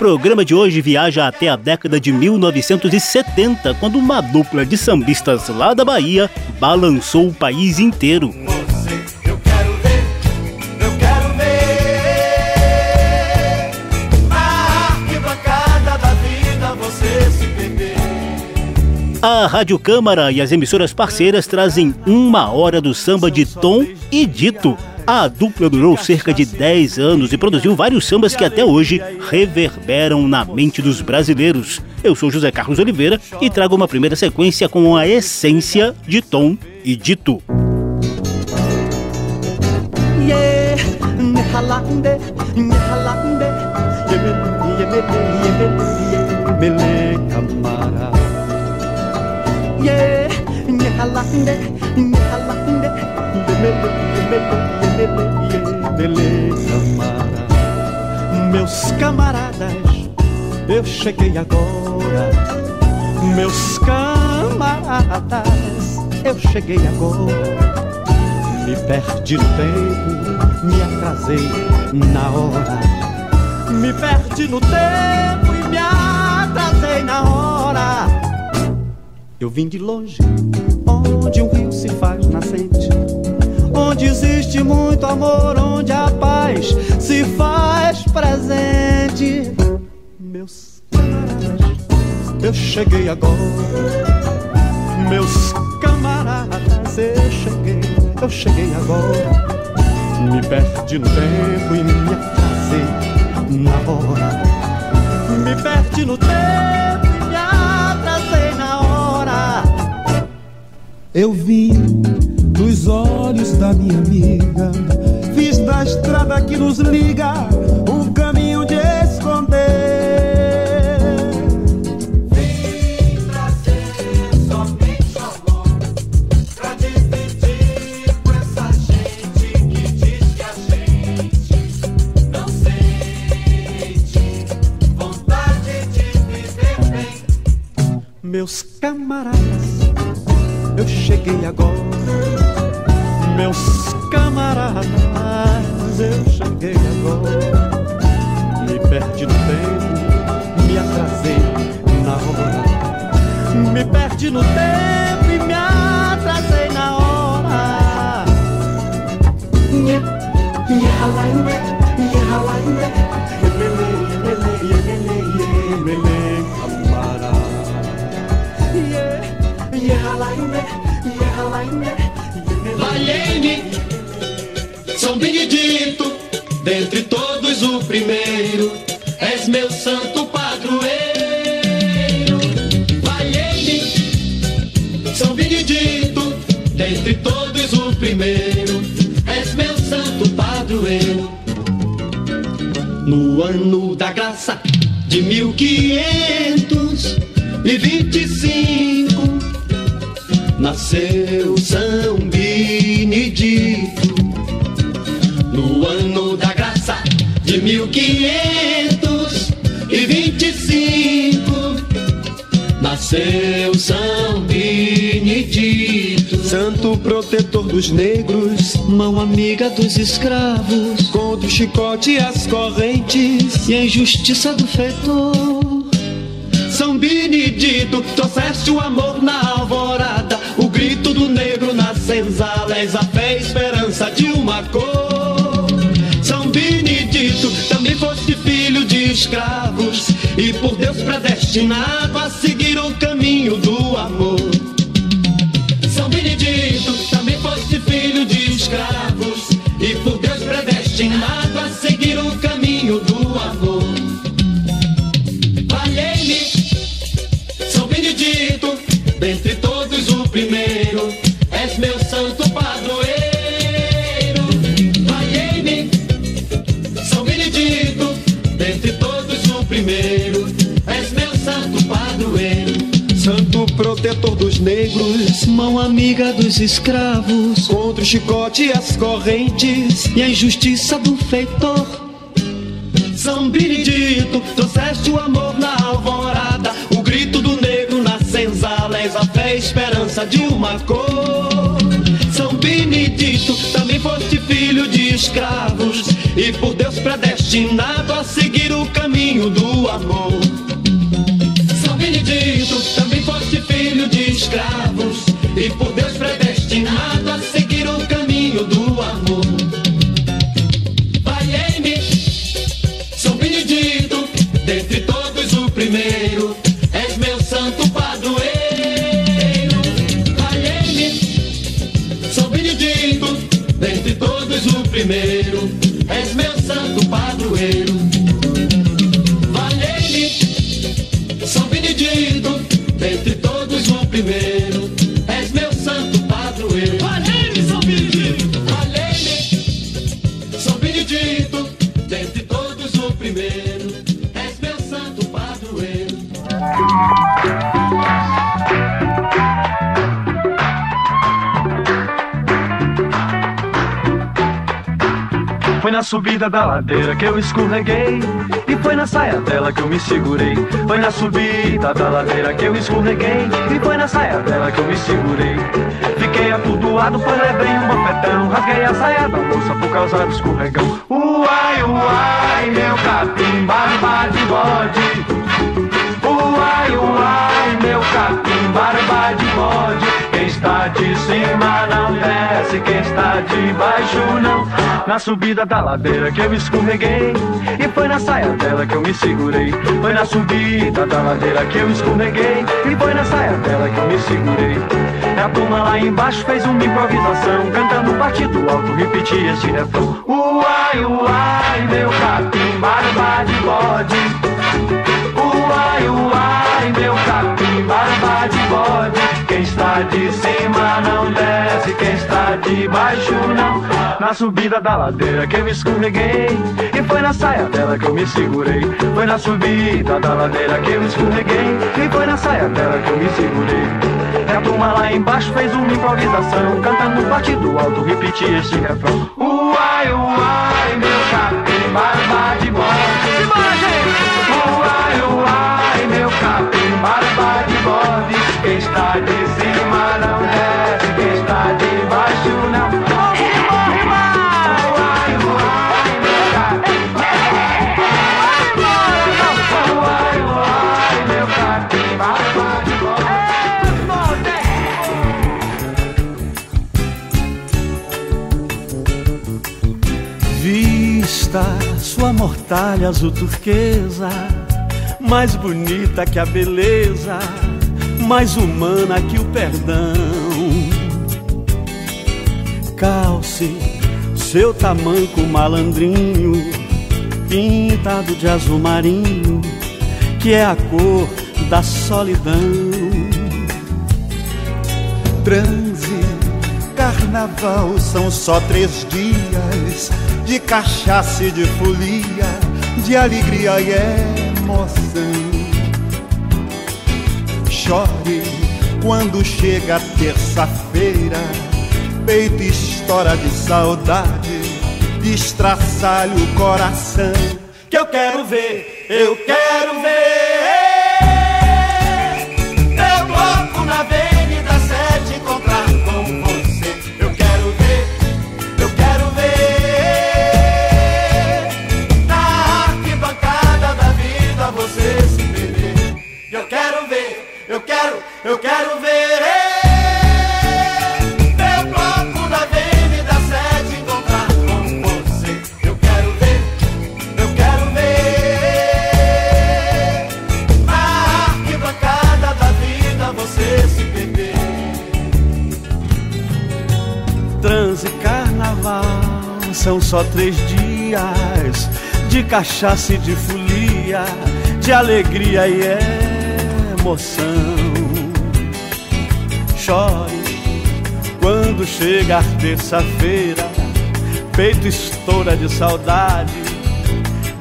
programa de hoje viaja até a década de 1970, quando uma dupla de sambistas lá da Bahia balançou o país inteiro. A Rádio Câmara e as emissoras parceiras trazem uma hora do samba de Tom e Dito. A dupla durou cerca de 10 anos e produziu vários sambas que até hoje reverberam na mente dos brasileiros. Eu sou José Carlos Oliveira e trago uma primeira sequência com a essência de Tom e Yemele, Camara. Yeah, Meus camaradas, eu cheguei agora. Meus camaradas, eu cheguei agora. Me perdi no tempo, me atrasei na hora. Me perdi no tempo e me atrasei na hora. Eu vim de longe, onde um rio se faz nascente. Onde existe muito amor, onde a paz se faz presente. Meus camaradas, eu cheguei agora. Meus camaradas, eu cheguei, eu cheguei agora. Me perdi no tempo e me atrasei na hora. Me perdi no tempo Eu vi dos olhos da minha amiga, fiz da estrada que nos liga um caminho de esconder. somente amor pra despedir com essa gente que diz que a gente não sente vontade de viver bem. Meus camaradas, eu cheguei agora. Meus camaradas, eu cheguei agora. Me perdi no tempo, me atrasei na hora. Me perdi no tempo e me atrasei na hora. Valei-me, São Benedito, dentre todos o primeiro, és meu santo padroeiro. Valei-me, São Benedito, dentre todos o primeiro, és meu santo padroeiro. No ano da graça de mil quinhentos e vinte e cinco nasceu São Benedito. No ano da graça de mil quinhentos e vinte e cinco nasceu São Benedito. Santo protetor dos negros, Mão amiga dos escravos contra o chicote e as correntes. e a injustiça do feitor. São Benedito, trouxeste o amor na alvorada, o senzalas, a fé e esperança de uma cor. São Benedito, também foste filho de escravos e por Deus predestinado a seguir o caminho do amor. São Benedito, também foste filho de escravos e por protetor dos negros, Mão amiga dos escravos, contra o chicote e as correntes. e a injustiça do feitor. São Benedito, trouxeste o amor na alvorada, o grito do negro na senzala, a fé e esperança de uma cor. São Benedito, também foste filho de escravos, e por Deus predestinado a seguir o caminho do amor. Escravos, e por subida da ladeira que eu escorreguei. E foi na saia dela que eu me segurei. Foi na subida da ladeira que eu escorreguei. E foi na saia dela que eu me segurei. Fiquei atordoado, pois levei um bofetão Rasguei a saia da moça por causa do escorregão. Uai, uai, meu capim, barba de bode. Uai, uai, meu capim, barba de bode. Quem está de cima desce, quem está de baixo não. Na subida da ladeira que eu escorreguei. E foi na saia dela que eu me segurei. Foi na subida da ladeira que eu escorreguei. E foi na saia dela que eu me segurei. A turma lá embaixo fez uma improvisação Cantando partido alto, repetia este refrão. Uai, uai, meu capim, barba de bode de cima não desce, quem está de baixo não. Na subida da ladeira que eu escorreguei E foi na saia dela que eu me segurei. Foi na subida da ladeira que eu escorreguei E foi na saia dela que eu me segurei. E a turma lá embaixo fez uma improvisação Cantando partido alto, repetia este refrão. Uai, uai, meu capim, barba de bode Uai, uai, meu capim, barba de bode. Quem está de mortalha azul turquesa, mais bonita que a beleza, mais humana que o perdão. Calce seu tamanco malandrinho, pintado de azul marinho, que é a cor da solidão. transe, carnaval são só três dias de cachaça e de folia, de alegria e emoção. Chore quando chega terça-feira, peito estoura de saudade, destraçalha o coração. Que eu quero ver, eu quero ver. São só três dias de cachaça e de folia, de alegria e emoção. Chore quando Quando chega terça-feira, peito estoura de saudade,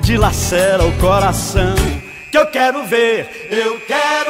dilacera o coração. Que eu quero ver, eu quero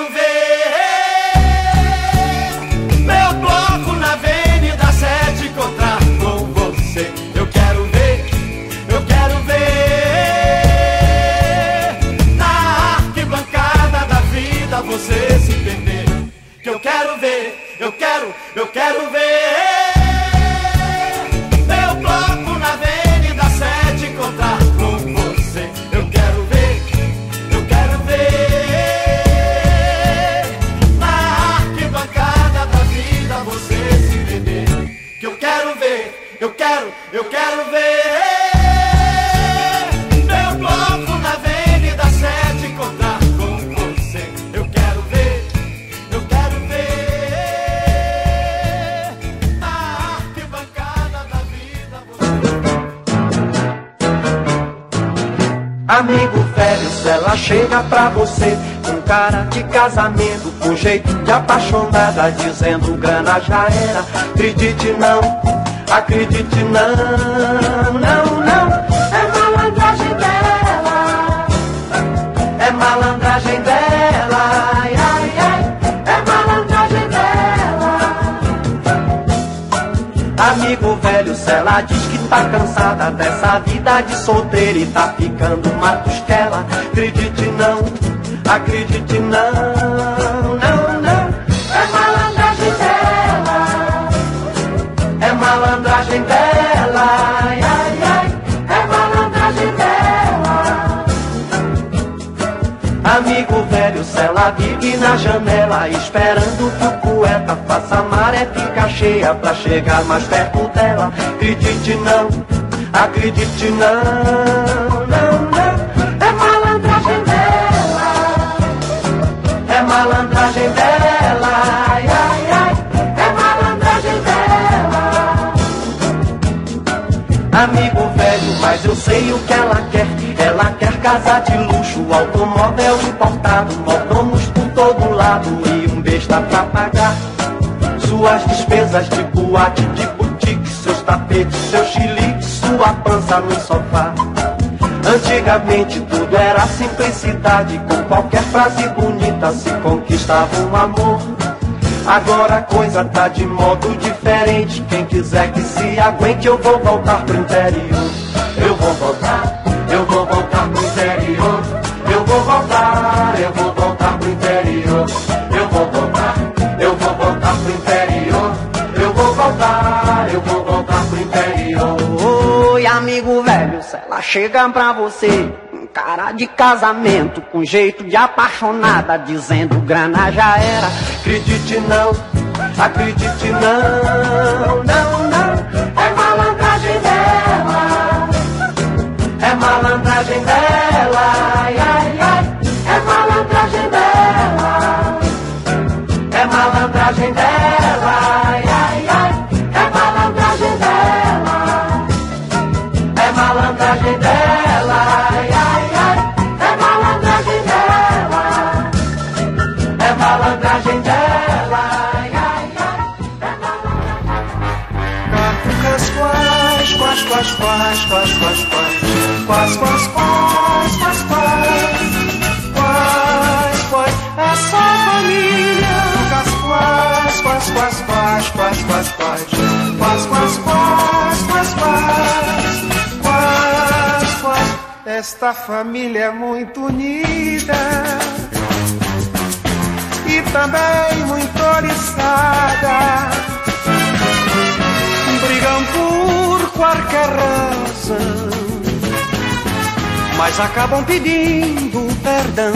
chega pra você com cara de casamento, com jeito de apaixonada, dizendo grana já era. Acredite não, acredite não, não, não. É malandragem dela, é malandragem dela, ai, ai, ai, é malandragem dela. Amigo velho, se ela diz tá cansada dessa vida de solteira e tá ficando uma costela, acredite não, acredite não, não, não. É malandragem dela, é malandragem dela, ai, ai, é malandragem dela. Amigo velho, se ela vive na janela, esperando que o poeta faça maré cheia pra chegar mais perto dela. Acredite não, acredite não, não, não. É malandragem dela, é malandragem dela, ai, ai, ai, é malandragem dela. Amigo velho, mas eu sei o que ela quer. Ela quer casa de luxo, automóvel importado, mordomos por todo lado e um besta pra pagar. Suas despesas de boate, de boutique, seus tapetes, seu chilique, sua pança no sofá. Antigamente tudo era simplicidade, com qualquer frase bonita se conquistava um amor. Agora a coisa tá de modo diferente. Quem quiser que se aguente, eu vou voltar pro interior. Eu vou voltar, chega pra você, com cara de casamento, com jeito de apaixonada, dizendo grana já era. Acredite não, acredite não, não, não. É malandragem dela, é malandragem dela, esta família é muito unida e também muito oriçada brigam por qualquer razão, mas acabam pedindo perdão.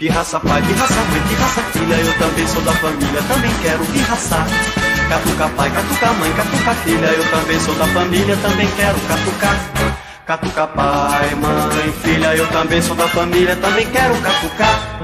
Pirraça pai, pirraça mãe, pirraça filha, eu também sou da família, também quero pirraçar. Catuca pai, catuca mãe, catuca filha, eu também sou da família, também quero catucar. Catuca pai, mãe, filha, eu também sou da família, também quero catucar.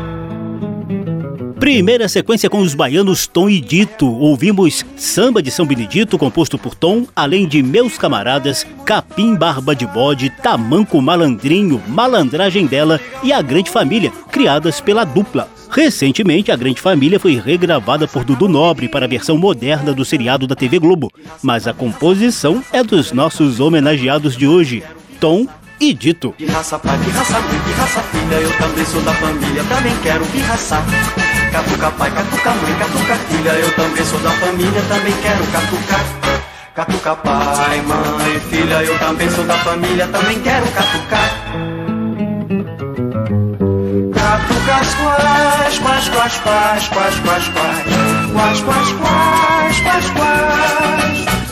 Primeira sequência com os baianos Tom e Dito. Ouvimos Samba de São Benedito, composto por Tom, além de Meus Camaradas, Capim Barba de Bode, Tamanco Malandrinho, Malandragem dela e A Grande Família, criadas pela dupla. Recentemente, a Grande Família foi regravada por Dudu Nobre para a versão moderna do seriado da TV Globo, mas a composição é dos nossos homenageados de hoje, Tom e Dito. De raça pai, de raça mãe, de raça filha, eu também sou da família, também quero pirraçar. Catuca pai, catuca mãe, catuca filha, eu também sou da família, também quero catucar. Catuca pai, mãe, filha, eu também sou da família, também quero catucar. Catucas quais, quais, quais, quais, quais, quais, quais, quais, quais, quais, quais, quais, quais,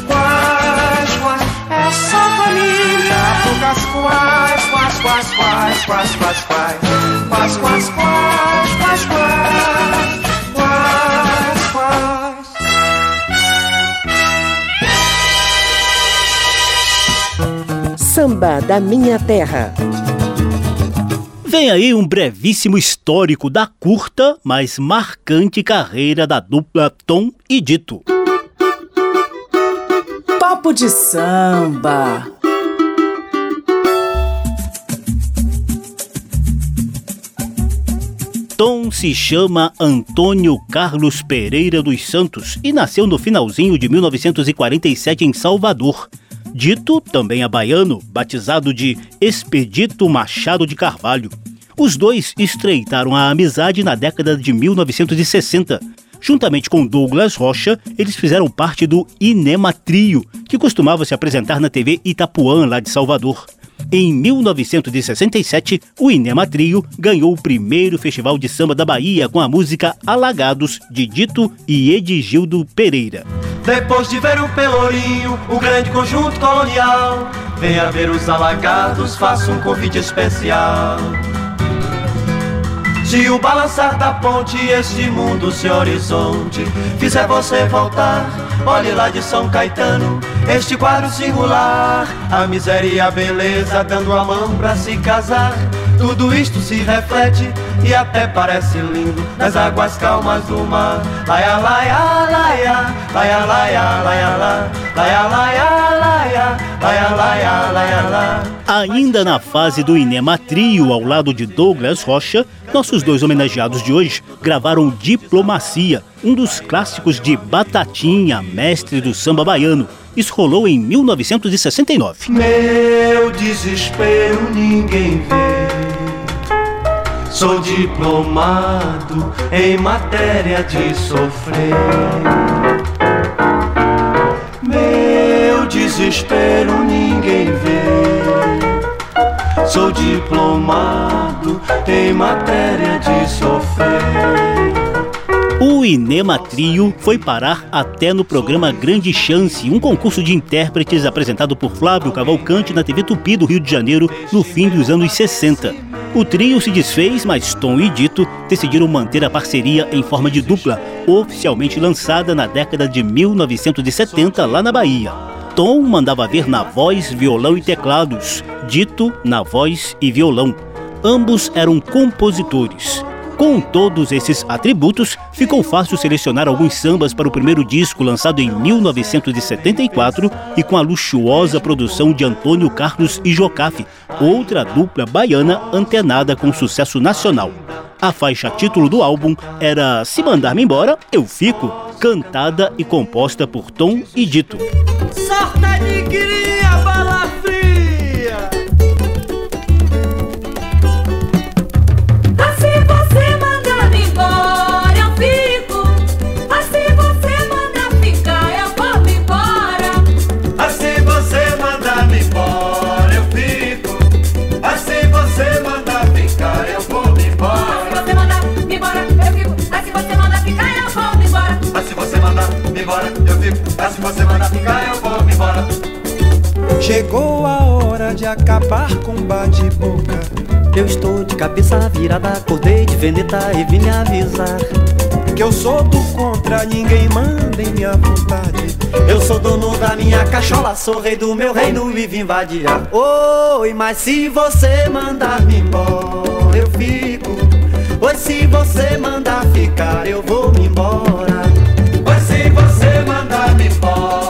quais, quais, quais, quais, quais, quais, quais, quais, quais, quais, quais, quais, quais, quais. Samba da Minha Terra. Vem aí um brevíssimo histórico da curta, mas marcante carreira da dupla Tom e Dito. Papo de samba. Tom se chama Antônio Carlos Pereira dos Santos e nasceu no finalzinho de 1947 em Salvador. Dito, também é baiano, batizado de Expedito Machado de Carvalho. Os dois estreitaram a amizade na década de 1960. Juntamente com Douglas Rocha, eles fizeram parte do Inema Trio, que costumava se apresentar na TV Itapuã, lá de Salvador. Em 1967, o Inema Trio ganhou o primeiro Festival de Samba da Bahia com a música Alagados, de Dito e Edgildo Pereira. Depois de ver o Pelourinho, o grande conjunto colonial, venha ver os alagados, faça um convite especial. Se o balançar da ponte, este mundo se horizonte, fizer você voltar, olhe lá de São Caetano, este quadro singular, a miséria e a beleza dando a mão pra se casar. Tudo isto se reflete e até parece lindo nas águas calmas do mar. Laia, laia, laia, laia, laia, laia, laia, laia, laia, laia, laia, laia, laia. Ainda na fase do Inema Trio, ao lado de Douglas Rocha, nossos dois homenageados de hoje gravaram Diplomacia, um dos clássicos de Batatinha, mestre do samba baiano. Isso rolou em 1969. Meu desespero ninguém vê. Sou diplomado em matéria de sofrer. Meu desespero ninguém vê. Sou diplomado em matéria de sofrer. O Inema Trio foi parar até no programa Grande Chance, um concurso de intérpretes apresentado por Flávio Cavalcante na TV Tupi do Rio de Janeiro no fim dos anos 60. O trio se desfez, mas Tom e Dito decidiram manter a parceria em forma de dupla, oficialmente lançada na década de 1970 lá na Bahia. Tom mandava ver na voz, violão e teclados, Dito na voz e violão. Ambos eram compositores. Com todos esses atributos, ficou fácil selecionar alguns sambas para o primeiro disco lançado em 1974 e com a luxuosa produção de Antônio Carlos e Jocafe, outra dupla baiana antenada com sucesso nacional. A faixa título do álbum era Se Mandar-me Embora, Eu Fico, cantada e composta por Tom e Dito. Embora. Chegou a hora de acabar com bate-boca. Eu estou de cabeça virada, acordei de veneta e vim me avisar. Que eu sou do contra, ninguém manda em minha vontade. Eu sou dono da minha cachola, sou rei do meu reino e vim invadir. Oi, mas se você mandar me embora, eu fico. Oi, se você mandar ficar, eu vou me embora. Oi, se você mandar me embora,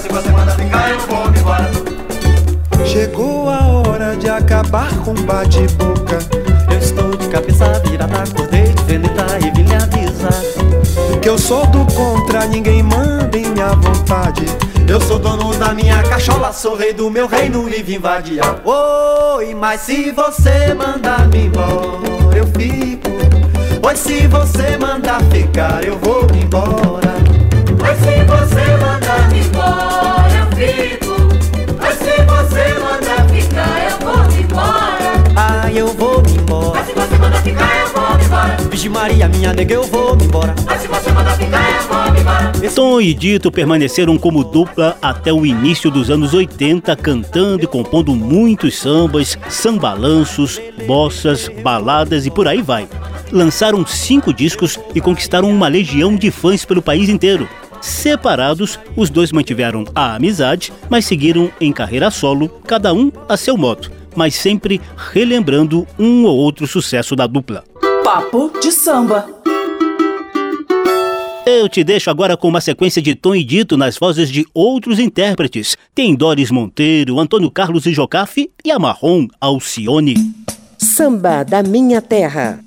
se você manda ficar, eu vou embora. Chegou a hora de acabar com bate-boca. Eu estou de cabeça virada, acordei de veneta e vim lhe avisar. Que eu sou do contra, ninguém manda em minha vontade. Eu sou dono da minha cachola, sou rei do meu reino e vim invadir. Oi, mas se você mandar me embora, eu fico. Pois se você mandar ficar, eu vou embora. Pois se você mandar me embora. Pois se você mandar ficar, eu vou embora. Ah, eu vou embora. Mas se você mandar ficar, eu vou embora. Vigi Maria, minha nega, eu vou embora. Mas se você mandar ficar, eu vou embora. Tom e Dito permaneceram como dupla até o início dos anos 80, cantando e compondo muitos sambas, sambalanços, bossas, baladas e por aí vai. Lançaram cinco discos e conquistaram uma legião de fãs pelo país inteiro. Separados, os dois mantiveram a amizade, mas seguiram em carreira solo, cada um a seu modo, mas sempre relembrando um ou outro sucesso da dupla. Papo de samba. Eu te deixo agora com uma sequência de Tom e Dito nas vozes de outros intérpretes. Tem Doris Monteiro, Antônio Carlos e Jocafe e a Marrom Alcione. Samba da Minha Terra.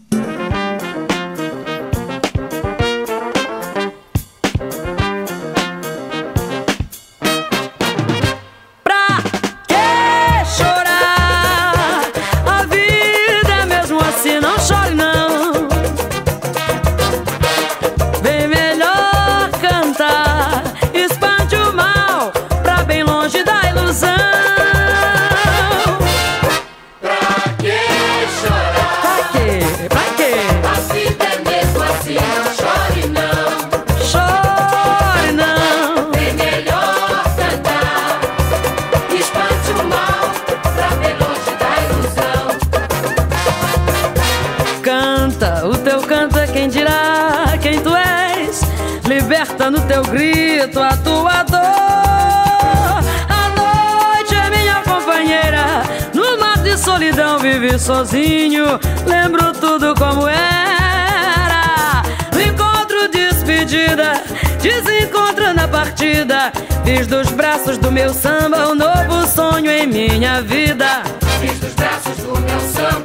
Sozinho. Lembro tudo como era. No encontro, despedida. Desencontro na partida. Fiz dos braços do meu samba um novo sonho em minha vida. Fiz dos braços do meu samba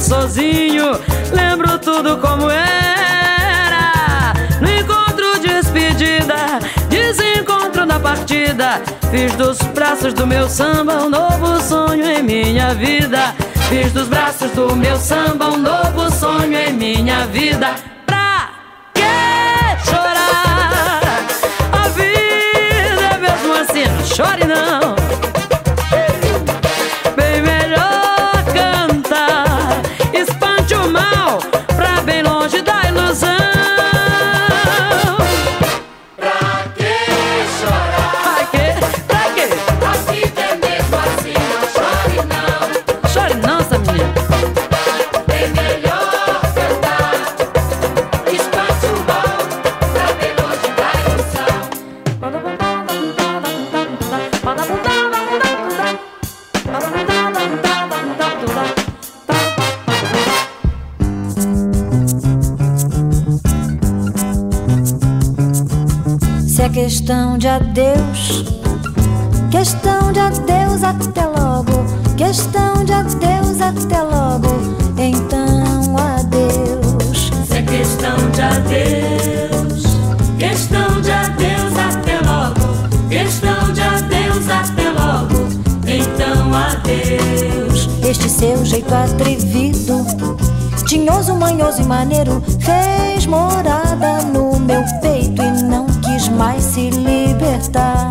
sozinho. Lembro tudo como era. No encontro, despedida. Desencontro na partida. Fiz dos braços do meu samba um novo sonho em minha vida. Fiz dos braços do meu samba um novo sonho em minha vida. Pra que chorar? A vida é mesmo assim, não chore não. Adeus, questão de adeus até logo, questão de adeus até logo, então adeus. Se é questão de adeus, questão de adeus até logo, questão de adeus até logo, então adeus. Este seu jeito atrevido, tinhoso, manhoso e maneiro, fez morada no meu peito e não quis mais se libertar. Libertar.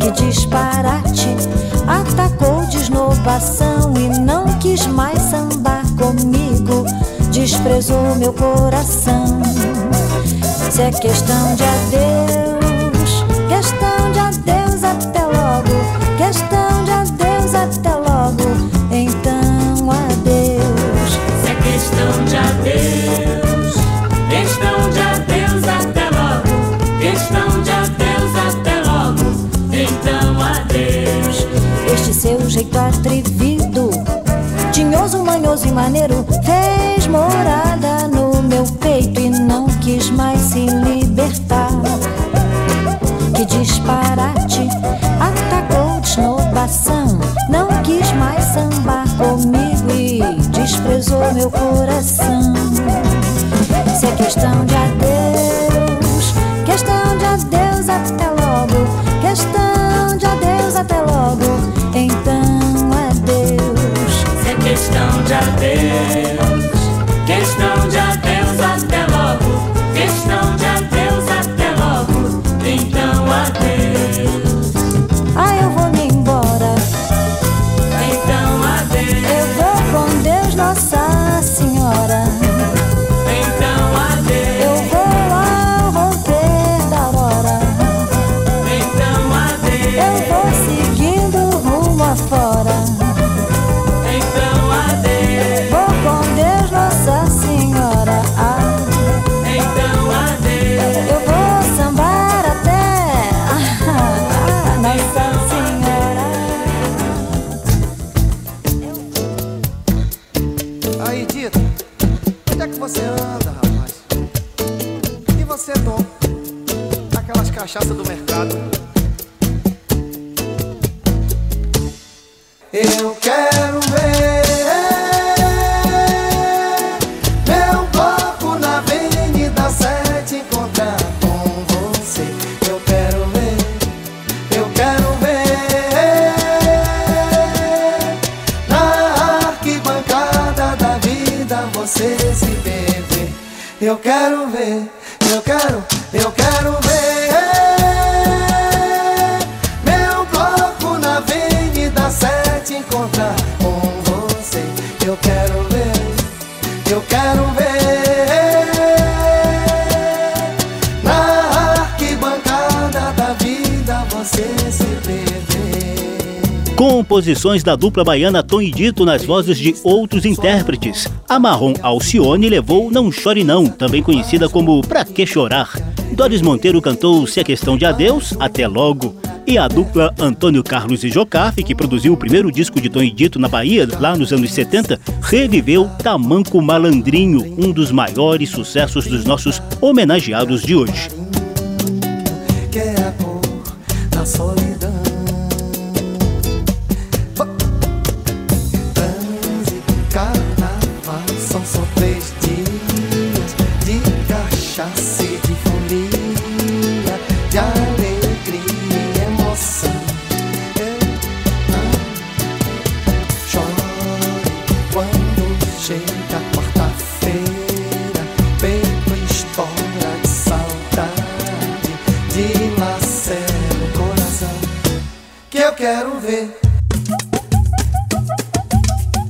Que disparate, atacou de esnobação e não quis mais sambar comigo, desprezou meu coração. Se é questão de adeus, questão de adeus até logo, questão atrevido, tinhoso, manhoso e maneiro, fez morada no meu peito e não quis mais se libertar. Que disparate, atacou de esnobação, não quis mais sambar comigo e desprezou meu coração. Se é questão de adeus, questão de adeus até logo, questão de adeus, hacer. Composições da dupla baiana Tom e Dito nas vozes de outros intérpretes. A Marrom Alcione levou Não Chore Não, também conhecida como Pra Que Chorar. Doris Monteiro cantou Se é Questão de Adeus, Até Logo. E a dupla Antônio Carlos e Jocafe, que produziu o primeiro disco de Tom e Dito na Bahia, lá nos anos 70, reviveu Tamanco Malandrinho, um dos maiores sucessos dos nossos homenageados de hoje.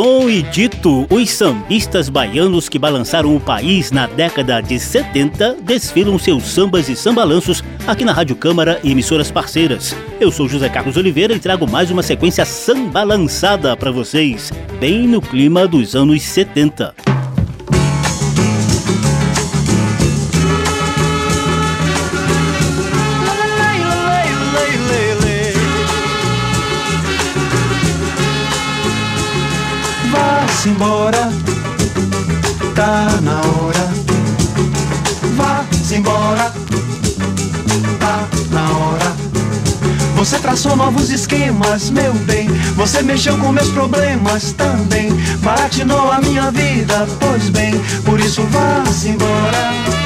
Tom e Dito, os sambistas baianos que balançaram o país na década de 70, desfilam seus sambas e sambalanços aqui na Rádio Câmara e emissoras parceiras. Eu sou José Carlos Oliveira e trago mais uma sequência sambalançada para vocês, bem no clima dos anos 70. Vá-se embora, tá na hora. Vá-se embora, tá na hora. Você traçou novos esquemas, meu bem. Você mexeu com meus problemas também. Baratinou a minha vida, pois bem. Por isso vá-se embora.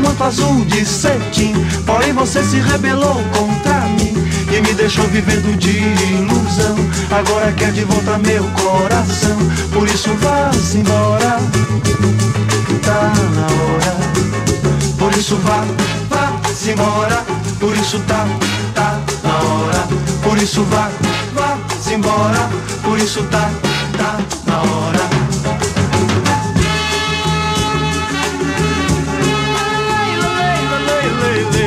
Manto azul de cetim. Porém você se rebelou contra mim e me deixou vivendo de ilusão. Agora quer de volta meu coração, por isso vá-se embora. Tá na hora, por isso vá, vá-se embora. Por isso tá, tá na hora, por isso vá, vá-se embora. Por isso tá, tá na hora. lay, lay.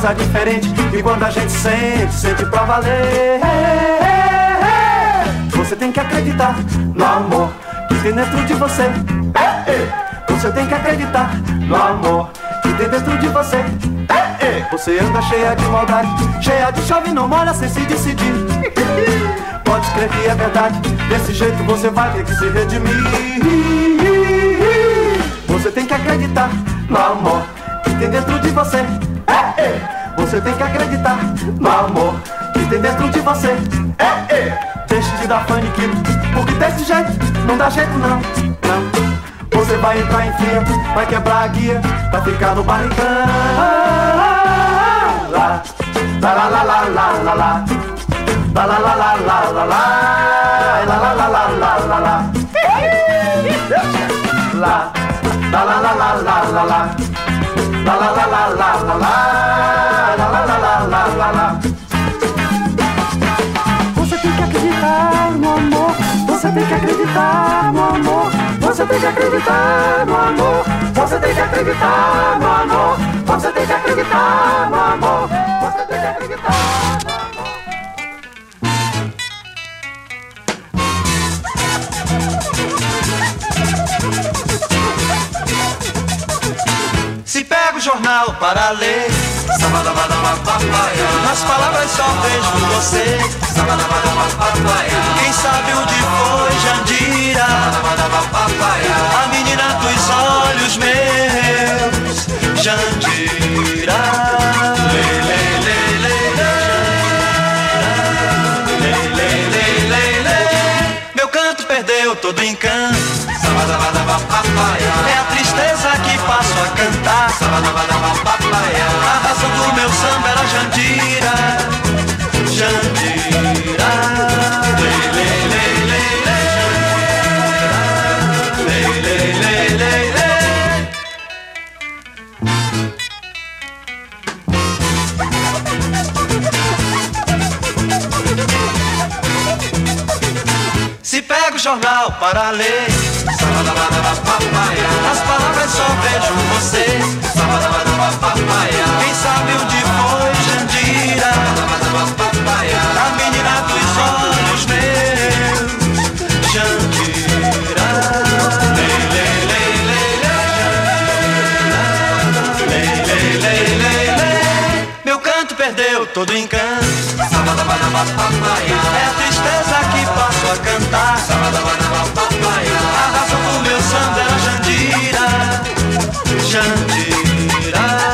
Coisa diferente E quando a gente sente, sente pra valer. Você tem que acreditar no amor que tem dentro de você. Você tem que acreditar no amor que tem dentro de você. Você anda cheia de maldade Cheia de chave, não molha sem se decidir Pode crer que é verdade Desse jeito você vai ter que se redimir Você tem que acreditar no amor que tem dentro de você você tem que acreditar no amor que tem dentro de você. É, é, Deixa de dar fã de porque desse jeito não dá jeito não, não. Você vai entrar em fria, vai quebrar a guia, vai ficar no barrigão. Lá, lá, lá, lá, lá, lá, lá, lá. Lá, lá, lá, lá, lá, lá, lá. Lá, lá, lá, lá, lá, lá, lá. Lá, lá, lá, lá, lá, lá, lá. Lá, lá, lá, lá, lá, lá, lá. Tem que acreditar no amor. Você tem que acreditar no amor. Você tem que acreditar no amor jornal para ler. Nas palavras só vejo você. Quem sabe onde foi Jandira? A menina dos olhos meus. Jandira perdeu todo encanto é a tristeza que passo a cantar. A razão do meu samba era Jandira Se pega o jornal para ler. As palavras só vejo você. Quem sabe onde foi perdeu todo encanto. É a tristeza que passo a cantar. A razão do meu samba era Jandira. Jandira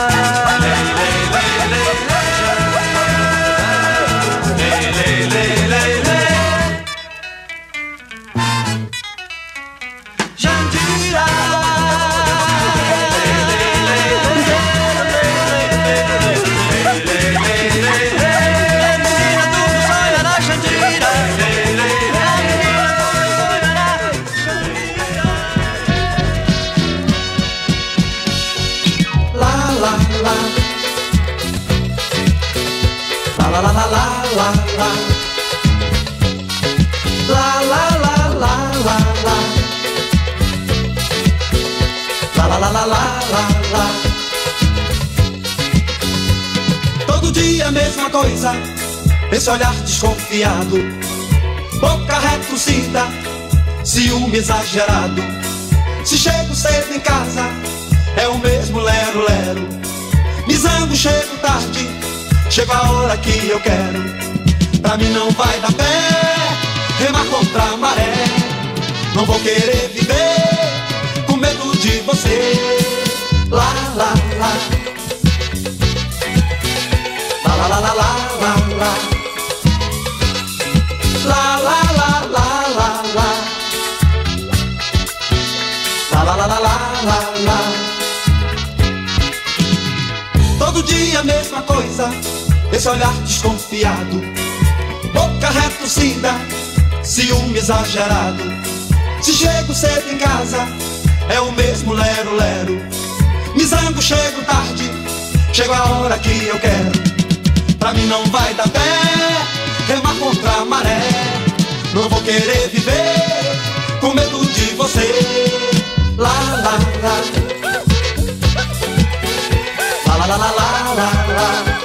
coisa, esse olhar desconfiado, boca retorcida, ciúme exagerado. Se chego cedo em casa, é o mesmo lero-lero. Me zango, chego tarde, chego a hora que eu quero. Pra mim não vai dar pé, remar contra a maré. Não vou querer viver com medo de você. Lá, lá, lá. Todo dia mesma coisa, esse olhar desconfiado, boca retorcida, ciúme exagerado. Se chego cedo em casa, é o mesmo lero-lero. Me zango, chego tarde, chego a hora que eu quero. Pra mim não vai dar pé, remar contra a maré. Não vou querer viver com medo de você. Lá, lá. Lá, lá, lá, lá, lá, lá. Lá,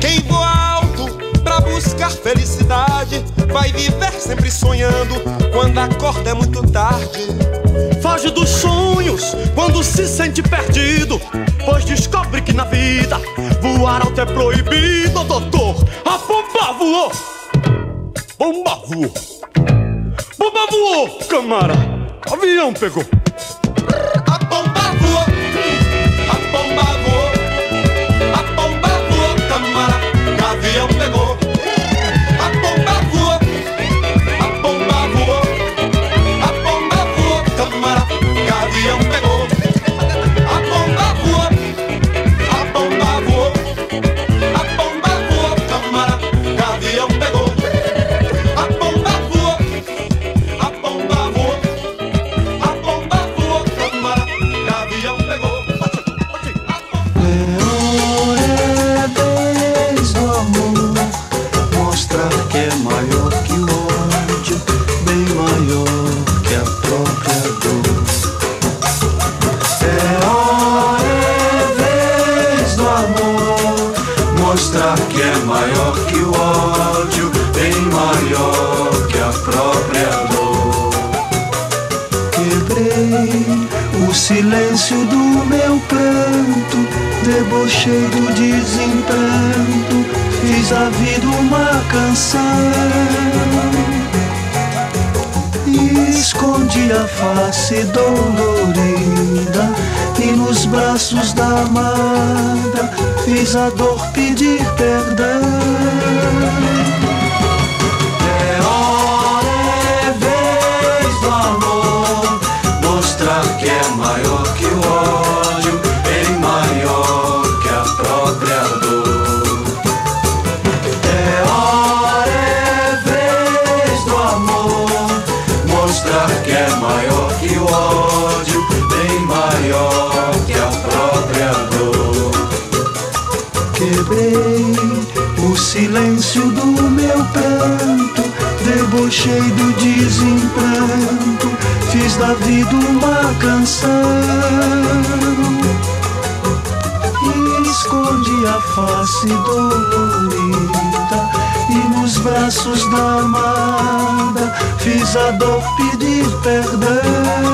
Quem voa alto pra buscar felicidade vai viver sempre sonhando quando acorda é muito tarde. Foge dos sonhos quando se sente perdido, pois descobre que na vida voar alto é proibido, doutor. A bomba voou, bomba voou, bomba voou, camara, avião pegou. Canção. E escondi a face dolorida e nos braços da amada fiz a dor pedir perdão. É é que é maior que o ódio, O silêncio do desemprego, fiz da vida uma canção. E escondi a face dolorida e nos braços da amada fiz a dor pedir perdão.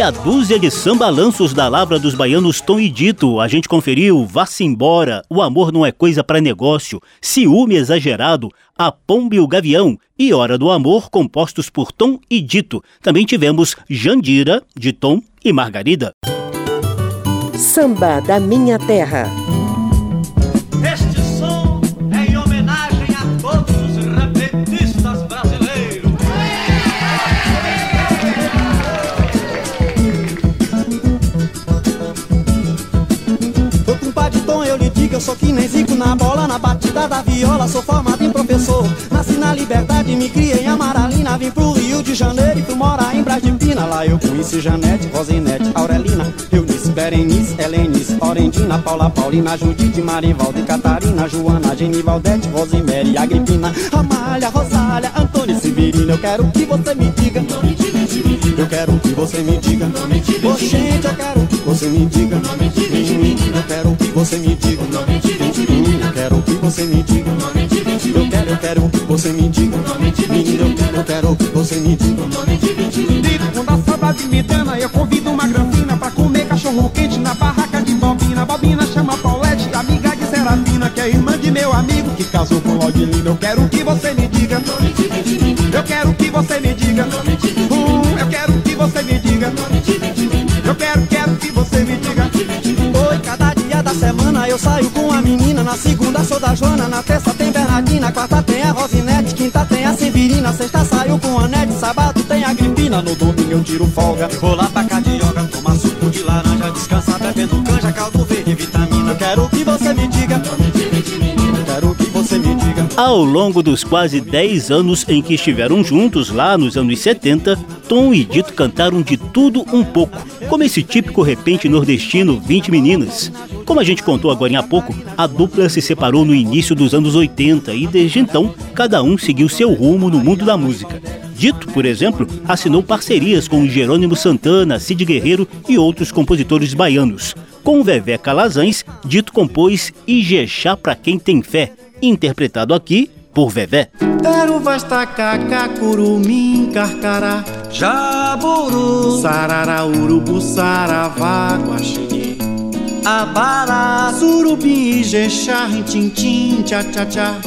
Meia dúzia de sambalanços da lavra dos baianos Tom e Dito. A gente conferiu Vá-se embora, O amor não é coisa para negócio, Ciúme exagerado, A Pomba e o Gavião e Hora do Amor, compostos por Tom e Dito. Também tivemos Jandira, de Tom e Margarida. Samba da Minha Terra. Eu sou que nem zico na bola, na batida da viola. Sou formado em professor, nasci na liberdade, me criei em Amaralina. Vim pro Rio de Janeiro e fui morar em Brás de Pina. Lá eu conheci Janete, Rosinete, Aurelina, Eunice, Berenice, Helenice, Orendina, Paula, Paulina, Judite, Marivaldo e Catarina, Joana, Genivaldete, Rosemary, Agripina, Amália, Rosália, Antônio Severino. Eu quero que você me diga. Eu quero que você me diga. Ô, gente, eu quero que você me diga. Que você me diga. Eu quero que você me diga. Eu quero, eu quero que você me diga. Menina, eu quero, eu quero que você me diga. Quando a saudade me dana, eu convido uma granfina pra comer cachorro quente na barraca de Bobina. Bobina chama Paulette, amiga de Serafina, que é irmã de meu amigo que casou com Lodilina. Eu quero que você me diga. Eu quero que você me diga. Uh, eu quero que você me diga. Eu quero, quero que você me diga. Da semana eu saio com a menina. Na segunda sou da Joana, na terça tem Bernardina, quarta tem a Rosinete, quinta tem a Severina, sexta saio com a Nete, sábado tem a Gripina, no domingo eu tiro folga. Vou lá pra Cadioga, tomar suco de laranja, descansar bebendo canja, caldo verde, vitamina. Quero que você me diga. Ao longo dos quase 10 anos em que estiveram juntos, lá nos anos 70, Tom e Dito cantaram de tudo um pouco, como esse típico repente nordestino 20 meninas. Como a gente contou agora há pouco, a dupla se separou no início dos anos 80 e desde então cada um seguiu seu rumo no mundo da música. Dito, por exemplo, assinou parcerias com Jerônimo Santana, Cid Guerreiro e outros compositores baianos. Com Vevé Calazans, Dito compôs Ijexá pra quem tem fé, interpretado aqui por Vevé. Tero vastacaca, curumim, carcará, jaburu, sarará, urubu, saravá, guaxinim, abará, surubim, ijexá, rintintim, tchá, tchá, tchá,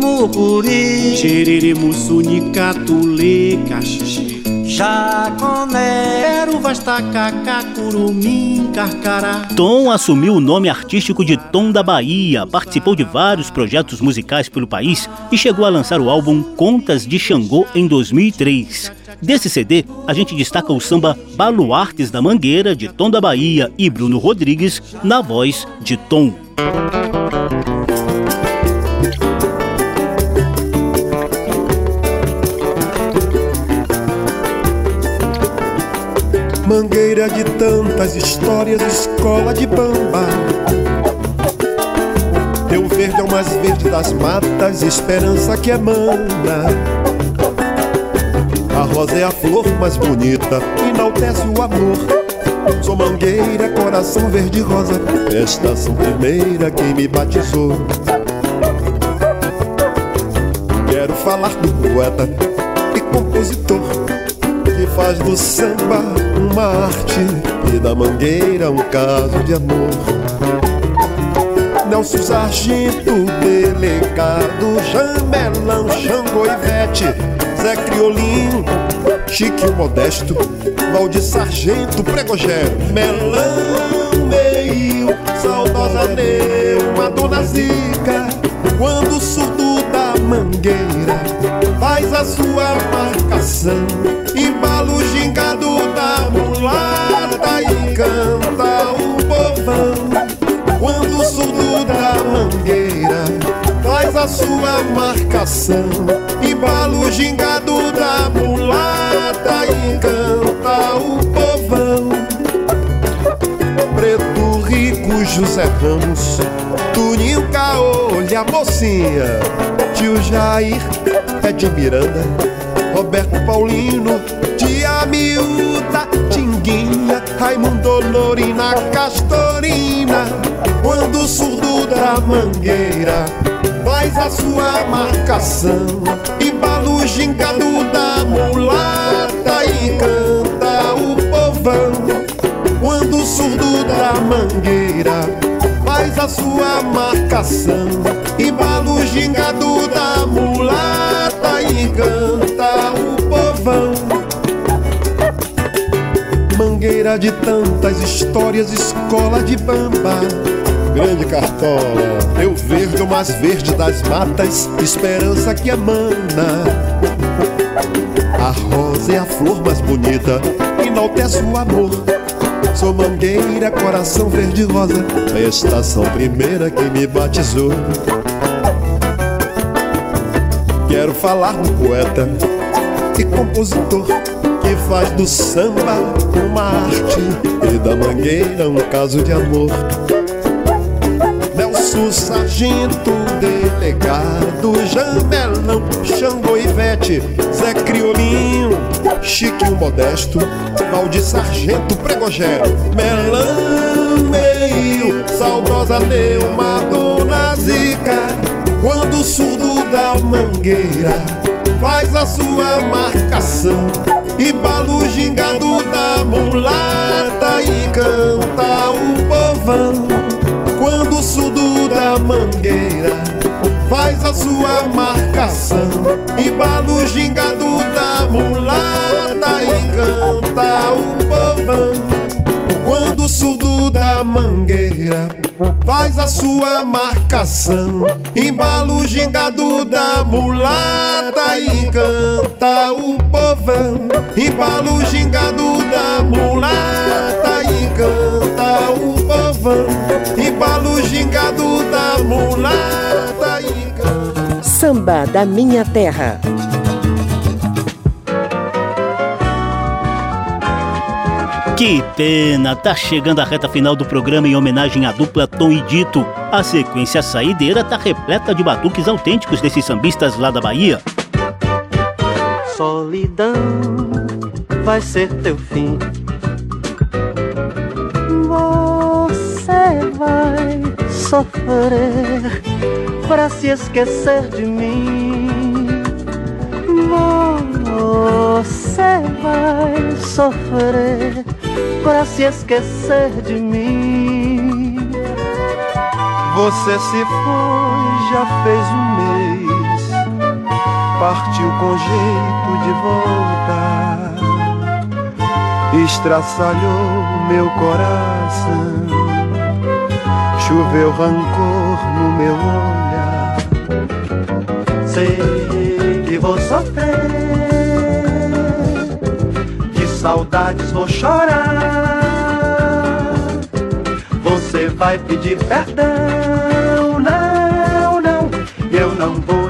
mucuri, xerere, mussuni, catulê, caxixi, jaconé, tero vastacaca, curumim, carcará. Tom assumiu o nome artístico de Tom da Bahia, participou de vários projetos musicais pelo país e chegou a lançar o álbum Contas de Xangô em 2003. Desse CD, a gente destaca o samba Baluartes da Mangueira, de Tom da Bahia e Bruno Rodrigues, na voz de Tom. Mangueira de tantas histórias, escola de bamba. Teu verde é o mais verde das matas, esperança que emana. A rosa é a flor mais bonita, enaltece o amor. Sou mangueira, coração verde rosa, estação primeira quem me batizou. Quero falar do poeta e compositor que faz do samba uma arte e da mangueira um caso de amor. Nelson Sargento, delegado, Jamelão, Xangô Ivete, Zé Criolinho, Chique o Modesto, Valdir Sargento, Pregogério, Melão, Meio, Saudosa Neuma, Dona Zica, quando da mangueira faz a sua marcação. Embala o gingado da mulata e canta o povão. Quando o surdo da mangueira faz a sua marcação. Embala o gingado da mulata e canta o Rico José Ramos Tuninho Caolho, a mocinha. Tio Jair, Ed Miranda Roberto Paulino Tia Miúda, Tinguinha Raimundo Lorina, Castorina Quando o surdo da mangueira Faz a sua marcação Embala o gingado da mulata E canta o povão surdo da mangueira faz a sua marcação Embala o gingado da mulata e canta o povão. Mangueira de tantas histórias, escola de bamba. Grande cartola, eu verde o mais verde das matas Esperança que emana. A rosa é a flor mais bonita Enaltece o amor Sou mangueira, coração verde-rosa A estação primeira que me batizou. Quero falar do poeta e compositor Que faz do samba uma arte E da mangueira um caso de amor. Nelson Sargento, delegado Jamelão, Xangô Ivete Zé Criolinho, Chiquinho Modesto Valdir Sargento, Pregogério Melão Meio, saudosa Neuma, Dona Zica Quando o surdo da mangueira faz a sua marcação Embala o gingado da mulata e canta o povão. Quando o surdo da mangueira faz a sua marcação Embala o gingado da mulata e canta o povão quando o surdo da mangueira faz a sua marcação, embala o gingado da mulata e canta o povão. Embala o gingado da mulata e canta o povão. Embala o gingado da mulata e. Samba da minha terra. Que pena, tá chegando a reta final do programa em homenagem à dupla Tom e Dito. A sequência saideira tá repleta de batuques autênticos desses sambistas lá da Bahia. Solidão vai ser teu fim. Você vai sofrer para se esquecer de mim. Você vai sofrer para se esquecer de mim. Você se foi, já fez um mês, partiu com jeito de voltar, estraçalhou meu coração, choveu rancor no meu olhar. Sei que vou sofrer saudades vou chorar. Você vai pedir perdão, não, não, eu não vou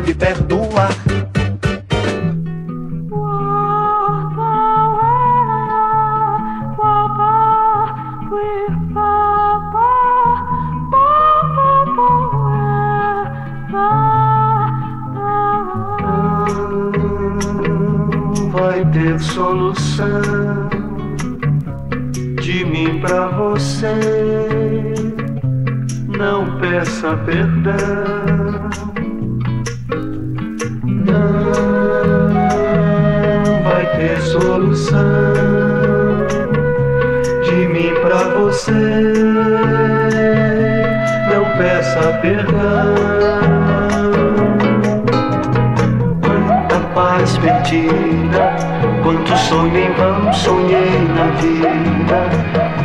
sonhei na vida.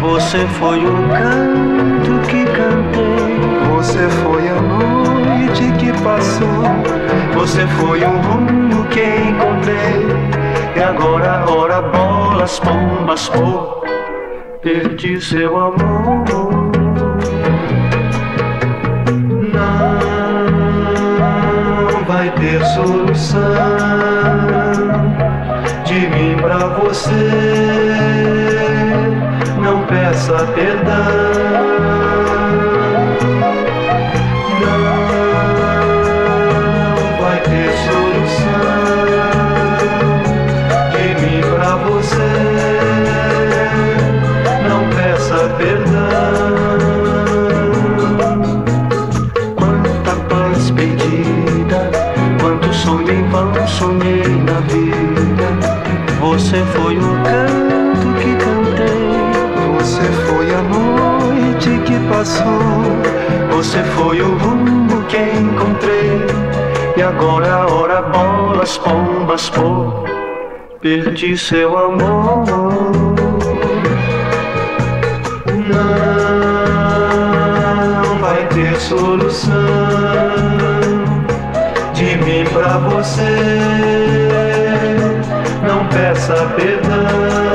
Você foi um canto que cantei, você foi a noite que passou. Você foi um rumo que encontrei. E agora, ora, bolas, pombas, pô. Perdi seu amor. Não vai ter solução pra você. Não peça perdão. Você foi um canto que cantei, você foi a noite que passou, você foi o rumo que encontrei. E agora a hora bolas, pombas, pô, perdi seu amor. Não vai ter solução de mim pra você. Peça perdão.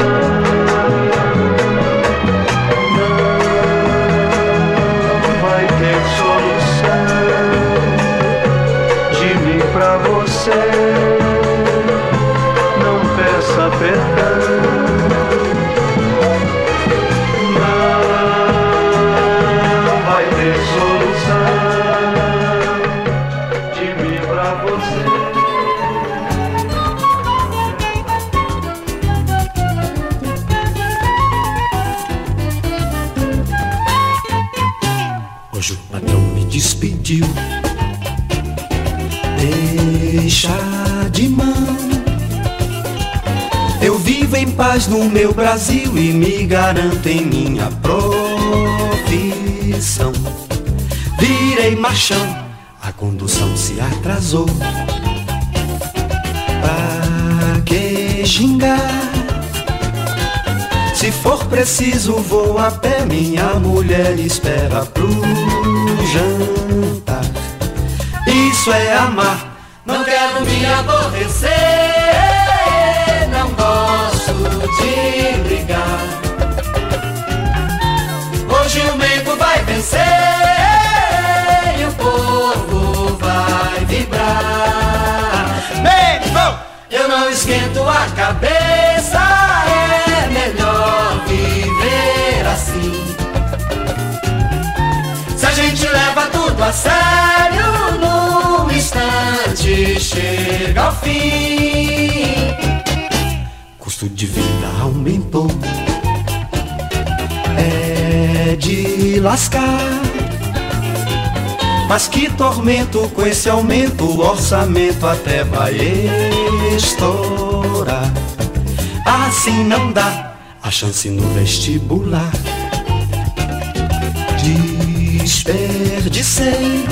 Despediu. Deixa de mão. Eu vivo em paz no meu Brasil e me garanto em minha profissão. Virei machão, a condução se atrasou. Pra que xingar? Se for preciso, vou a pé. Minha mulher espera pro jantar. Isso é amar. Não quero me aborrecer, não gosto de brigar. Hoje o Mengo vai vencer e o povo vai vibrar. Mengo! Eu não esquento a cabeça, sério, num instante chega ao fim. Custo de vida aumentou. É de lascar. Mas que tormento com esse aumento, o orçamento até vai estourar. Assim não dá a chance no vestibular. Desperdicei.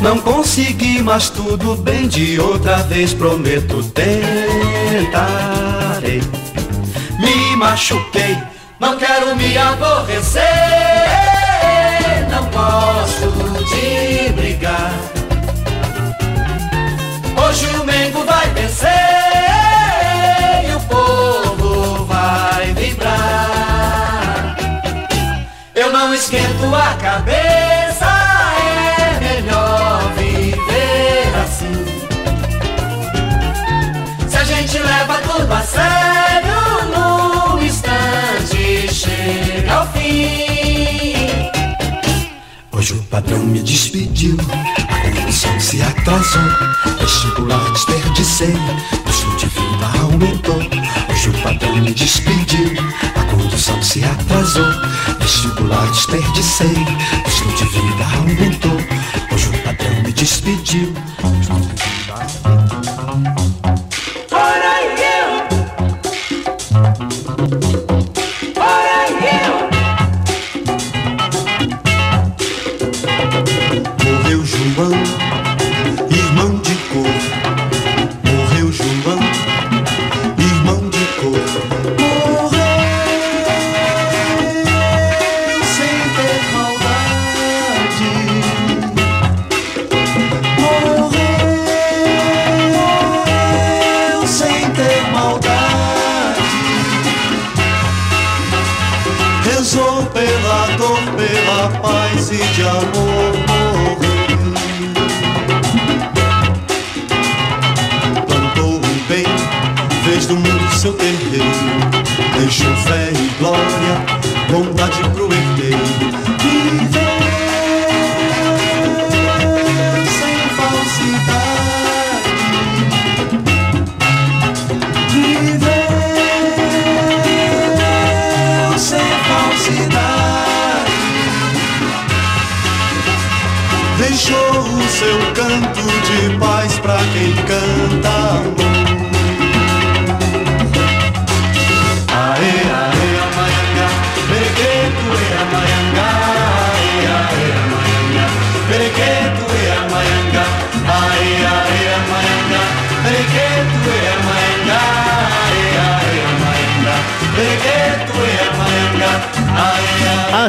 Não consegui, mas tudo bem. De outra vez prometo tentarei. Me machuquei, Não quero me aborrecer, não gosto de brigar. Esquento a cabeça, é melhor viver assim. Se a gente leva tudo a sério, num instante chega ao fim. Hoje o padrão me despediu, a condução se atrasou, vestibular desperdicei, custo de vida aumentou. Hoje o padrão me despediu, a condução se atrasou, vestibular desperdicei, custo de vida aumentou. Hoje o padrão me despediu. De paz pra quem canta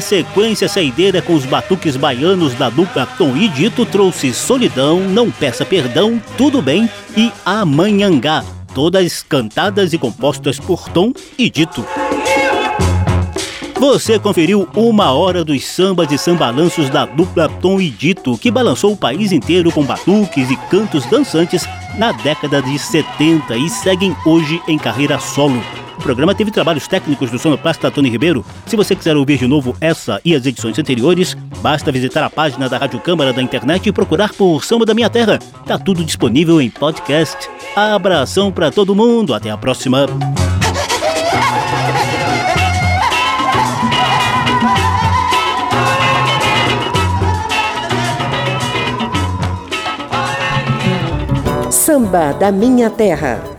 sequência saideira com os batuques baianos da dupla Tom e Dito trouxe Solidão, Não Peça Perdão, Tudo Bem e Amanhangá, todas cantadas e compostas por Tom e Dito. Você conferiu uma hora dos sambas e sambalanços da dupla Tom e Dito, que balançou o país inteiro com batuques e cantos dançantes na década de 70 e seguem hoje em carreira solo. O programa teve trabalhos técnicos do sonoplasta Tony Ribeiro. Se você quiser ouvir de novo essa e as edições anteriores, basta visitar a página da Rádio Câmara da internet e procurar por Samba da Minha Terra. Tá tudo disponível em podcast. Abração pra todo mundo, até a próxima. Samba da Minha Terra.